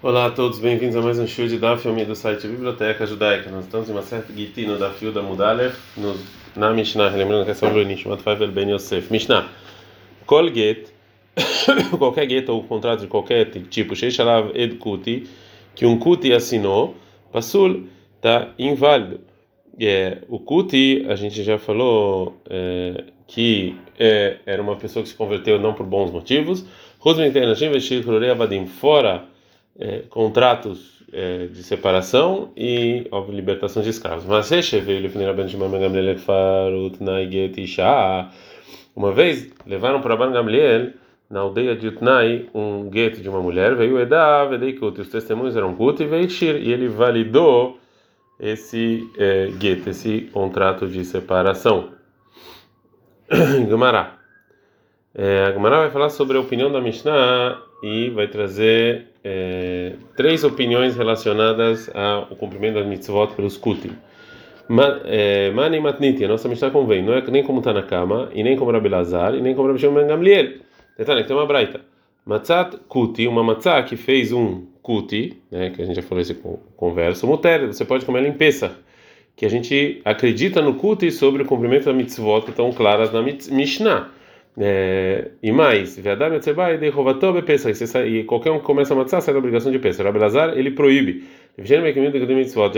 Olá a todos, bem-vindos a mais um show de Daf do site Biblioteca Judaica. Nós estamos em uma certa guitino da fio da Mudalev, na Mishnah, lembrando que é sobre o Nishmat Faivel Ben Yosef. Mishnah, Kol Get, qualquer get ou contrato de qualquer tipo, Sheishalav Ed Kuti, que um Kuti assinou, Passul, está inválido. É, o Kuti, a gente já falou é, que é, era uma pessoa que se converteu não por bons motivos. Fora é, contratos é, de separação e óbvio, libertação de escravos. Mas uma vez levaram para Ban Gamliel na aldeia de Utnai um gueto de uma mulher, veio Edá, Vedeikut, os testemunhos eram Kut e Veishir, e ele validou esse é, gueto, esse contrato de separação. Gumará. É, a Gumará vai falar sobre a opinião da Mishnah e vai trazer é, três opiniões relacionadas ao cumprimento das mitzvot pelos kutim. É, Mani matniti, a nossa Mishnah convém, não é nem como está na cama, e nem como Rabi Lazar, e nem como Rabi Shimon Gamliel. Detalhe, tem uma braita. Matzat kuti, uma matzah que fez um kuti, né, que a gente já falou esse converso, você pode comer limpeza, que a gente acredita no kuti sobre o cumprimento da mitzvot estão claras na Mishnah. É, e mais, e qualquer um que começa a matzah sai da obrigação de peça. Rabbi Lazar, ele proíbe. Já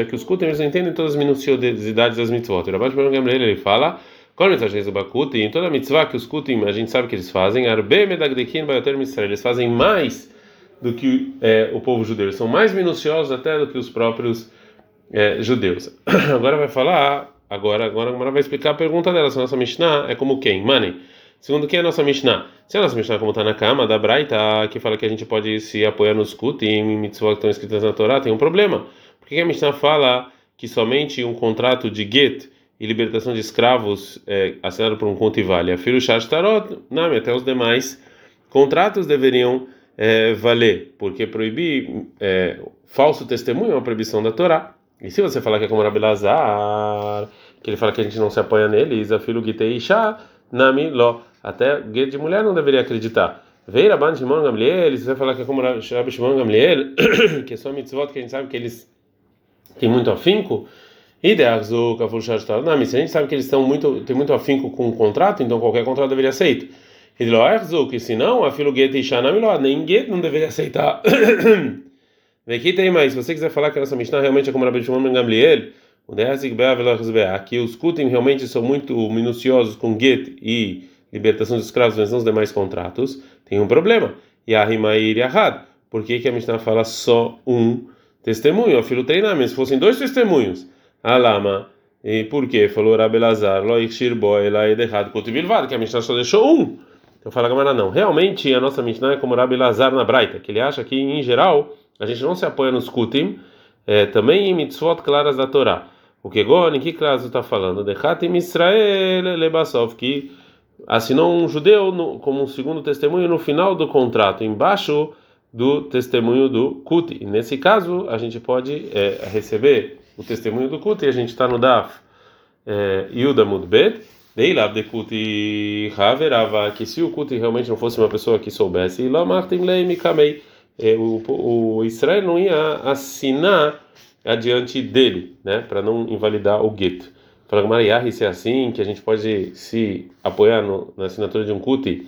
que os cultos não entendem todas as minuciosidades das mitzvot. E Rabbi Gamliel ele fala, e em toda mitzvah que os cultos a gente sabe que eles fazem, eles fazem mais do que é, o povo judeu. Eles são mais minuciosos até do que os próprios é, judeus. Agora vai falar, agora, agora, vai explicar a pergunta dela. Se a nossa Mishnah é como quem? Mani. Segundo que é a nossa Mishnah? Se a nossa Mishnah como está na cama da Braita, que fala que a gente pode se apoiar nos kut e em mitzvot que estão escritas na Torá, tem um problema. Por que a Mishnah fala que somente um contrato de get e libertação de escravos é, assinado por um conto e vale? A filho Tarot, não, até os demais contratos deveriam é, valer, porque proibir é, falso testemunho é uma proibição da Torá. E se você falar que é como Rabi Lazar, que ele fala que a gente não se apoia nele, Isafilo Gitei Isha, Nami Lo. Até guia de mulher não deveria acreditar. Veio Rabban Shimon Gamliel, você vai falar que é como Rabbi Shimon Gamliel, que é só mitzvot que a gente sabe que eles têm muito afinco. E de Azul, Não, se a gente sabe que eles estão muito, têm muito afinco com o contrato, então qualquer contrato deveria aceito. E Loerzu, que se não, a filo Get e Shanamiló, nem Get não deveria aceitar. Vem aqui tem mais. Se você quiser falar que a nossa Mishnah realmente é como Rabbi Shimon Gamliel, o que os Kutim realmente são muito minuciosos com Get e libertação dos escravos, mas não os demais contratos, tem um problema. E a Rimair e. Por que, que a Mishnah fala só um testemunho? A filo treinamento. Se fossem dois testemunhos, Alama. E por quê? Falou Rabelazar, Loichir Boela Edehad Kotibilvad, que a Mishnah só deixou um. Então fala Gamara, não. Realmente a nossa Mishnah é como Rabelazar na Braita, que ele acha que em geral a gente não se apoia nos Kutim, é, também em mitzvot claras da Torá. O que em que caso está falando? Dechatim Israel Lebasov, que assinou um judeu no, como um segundo testemunho no final do contrato, embaixo do testemunho do Kuti. E nesse caso, a gente pode é, receber o testemunho do Kuti, a gente está no Daf é, Yuda Mudbet, Deilav de Kuti Haverava, que se o Kuti realmente não fosse uma pessoa que soubesse, Lamartim Leimi Kamei, é, o, o Israel não ia assinar adiante dele, né, para não invalidar o gueto. Fala Mariah, se é assim, que a gente pode se apoiar no, na assinatura de um cuti,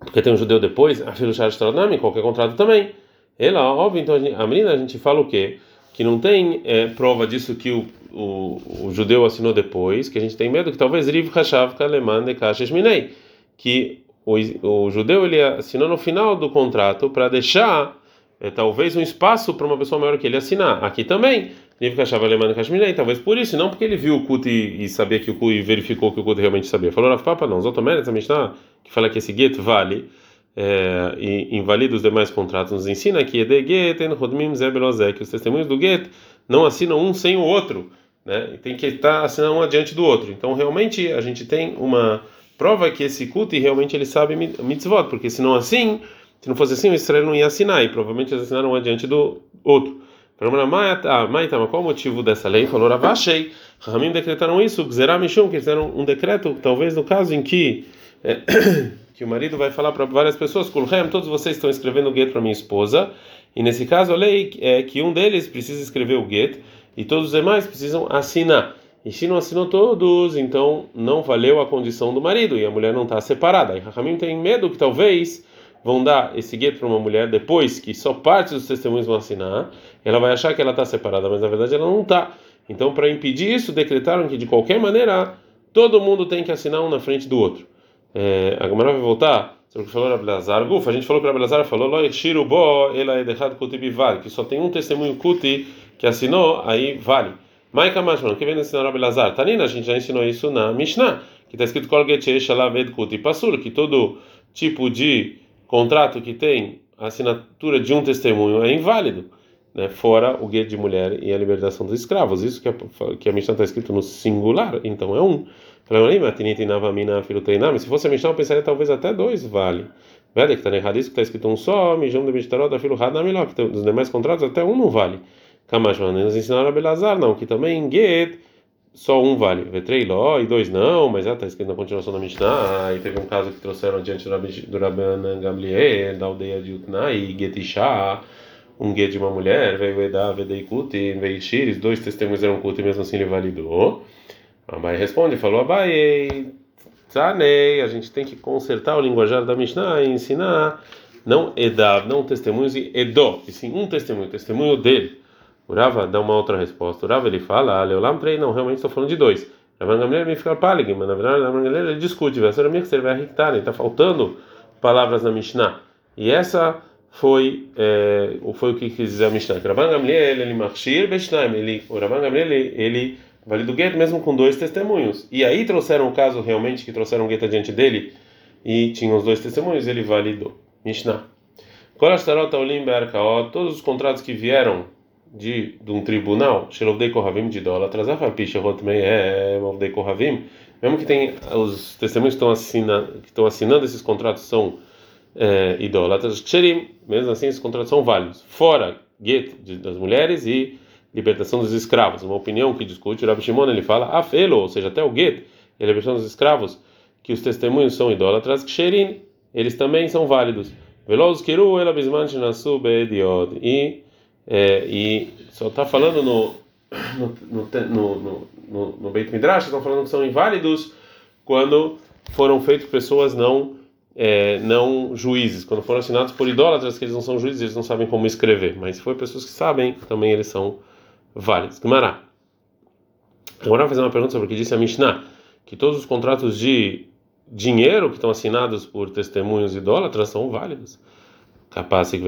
porque tem um judeu depois, a filho Shastronami, qualquer contrato também. Ela, óbvio, então a, gente, a menina a gente fala o quê? Que não tem é, prova disso que o, o, o, judeu assinou depois, que a gente tem medo que talvez Riv Hashav Kaleman Nekashesh Minei, que o, o judeu ele assinou no final do contrato para deixar é, talvez um espaço para uma pessoa maior que ele assinar. Aqui também Niv achava alemã Kashmirei, talvez por isso, não porque ele viu o culto e, e sabia que o culto e verificou que o culto realmente sabia. Falou Rav Papa, não. Zotomeret, a Mishnah, que fala que esse get vale é, e invalida os demais contratos, nos ensina que que os testemunhos do get não assinam um sem o outro, né? E tem que estar assinando um adiante do outro. Então, realmente, a gente tem uma prova que esse culto realmente ele sabe mitzvot, porque se não assim, se não fosse assim, o Israel não ia assinar, e provavelmente eles assinaram um adiante do outro. Ah, Maitama, qual o motivo dessa lei? Falou Ravashei. Ramim decretaram isso, Xeramishum, que fizeram um decreto, talvez no caso em que é, que o marido vai falar para várias pessoas, Kulhem, todos vocês estão escrevendo gueto para minha esposa, E nesse caso a lei é que um deles precisa escrever o get e todos os demais precisam assinar. E se não assinou todos, então não valeu a condição do marido e a mulher não está separada. E Rahamim tem medo que talvez vão dar esse gueto para uma mulher depois que só parte dos testemunhos vão assinar, ela vai achar que ela está separada, mas na verdade ela não está. Então, para impedir isso, decretaram que de qualquer maneira todo mundo tem que assinar um na frente do outro. É, a Gamara vai voltar sobre o que falou Rabelazar. Gufa, a gente falou que Rabelazar falou que só tem um testemunho kuti que assinou, aí vale. Maika Mashman, que vem ensinar Rabelazar? Tanina, a gente já ensinou isso na Mishnah, que está escrito Kuti que todo tipo de contrato que tem a assinatura de um testemunho é inválido, né? fora o guia de mulher e a libertação dos escravos. Isso que a, que a Mishnah está escrito no singular, então é um. Mas se fosse a Mishnah, eu pensaria talvez até dois vale. Velho, que está errado isso, que está escrito um só, mijão de Mishtarot, filho Had na melhor, que dos demais contratos até um não vale. Kamashman, nos ensinaram a Belazar, não, que também Get só um vale. Vetreiló e dois não, mas está escrito na continuação da Mishnah. Aí teve um caso que trouxeram diante do Rabban Gamliel, da aldeia de Utnai, Getishá, um guia de uma mulher, veio Edá, Vedei Kuti, veio Shiris, dois testemunhos eram Kuti, mesmo assim ele validou. Abai responde, falou Abai, Tzanei, a gente tem que consertar o linguajar da Mishnah e ensinar, não Edá, não testemunhos e Edó, e sim um testemunho, testemunho dele. O Rava dá uma outra resposta. O Rava ele fala, ah, Leolam três, não, realmente estou falando de dois. Ravan Gamliel fica pálido, mas na verdade Ravan ele discute, vai ser que a Rictar, está faltando palavras na Mishnah. E essa foi é, foi o que quis dizer a Mishnah. Ravan ele machir beshnaim, ele o Ravan ele, ele valida o gueto mesmo com dois testemunhos. E aí trouxeram o caso realmente que trouxeram o gueto adiante dele e tinham os dois testemunhos, ele validou. Mishnah. Todos os contratos que vieram de, de um tribunal, Shelovdei Kohavim de idólatras, é Kohavim, mesmo que tem os testemunhos que estão, assinando, que estão assinando esses contratos são é, idólatras, Ksherim, mesmo assim esses contratos são válidos, fora get das mulheres e libertação dos escravos. Uma opinião que discute o Rabbi Shimon, ele fala, afelo, ou seja, até o get a libertação dos escravos, que os testemunhos são idólatras, Ksherim, eles também são válidos. Veloz Kiru, Elabisman Shinasu Beediod. E é, e só está falando no no, no, no, no, no Beit Midrash, estão falando que são inválidos quando foram feitos pessoas não é, não juízes, quando foram assinados por idólatras, que eles não são juízes, eles não sabem como escrever, mas se for pessoas que sabem, também eles são válidos. Gumará. Agora vou fazer uma pergunta sobre o que disse a Mishnah, que todos os contratos de dinheiro que estão assinados por testemunhos idólatras são válidos capaz de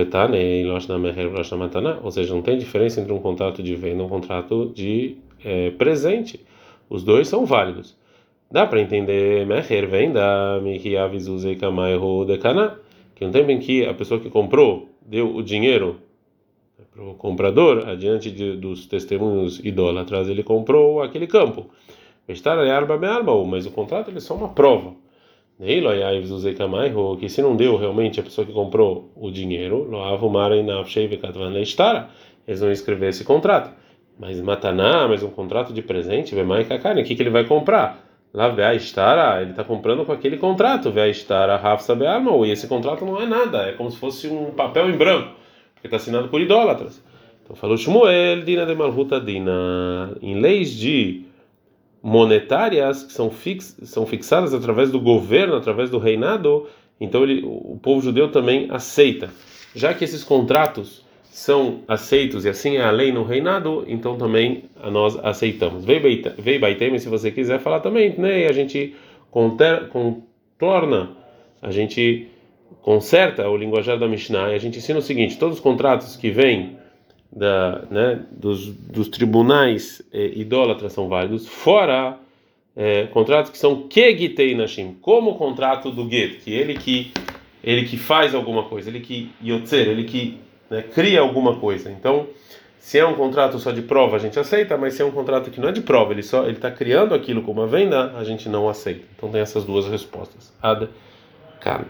ou seja, não tem diferença entre um contrato de venda e um contrato de é, presente. Os dois são válidos. Dá para entender meher venda, que um tempo em que a pessoa que comprou deu o dinheiro para o comprador, adiante de, dos testemunhos idólatras, ele comprou aquele campo. Mas o contrato ele é só uma prova que se não deu realmente a pessoa que comprou o dinheiro, eles vão escrever esse contrato. Mas mataná, mas um contrato de presente, o que, que ele vai comprar? Lá Veaistara, ele está comprando com aquele contrato, Veaistara Rafsa Bearmau, e esse contrato não é nada, é como se fosse um papel em branco, porque está assinado por idólatras. Então falou Shmuel, Dina de Malhuta Dina, em leis de monetárias que são, fix, são fixadas através do governo, através do reinado, então ele, o povo judeu também aceita. Já que esses contratos são aceitos e assim é a lei no reinado, então também nós aceitamos. Vei Baitem, se você quiser falar também, né? a gente contorna, a gente conserta o linguajar da Mishnah e a gente ensina o seguinte: todos os contratos que vêm da, né, dos, dos tribunais eh, idólatras são válidos, fora eh, contratos que são kegitei nashim, como o contrato do get, que ele que ele que faz alguma coisa, ele que yotzer, ele que né, cria alguma coisa. Então, se é um contrato só de prova, a gente aceita, mas se é um contrato que não é de prova, ele só ele está criando aquilo como uma venda, a gente não aceita. Então tem essas duas respostas. Ad, cara.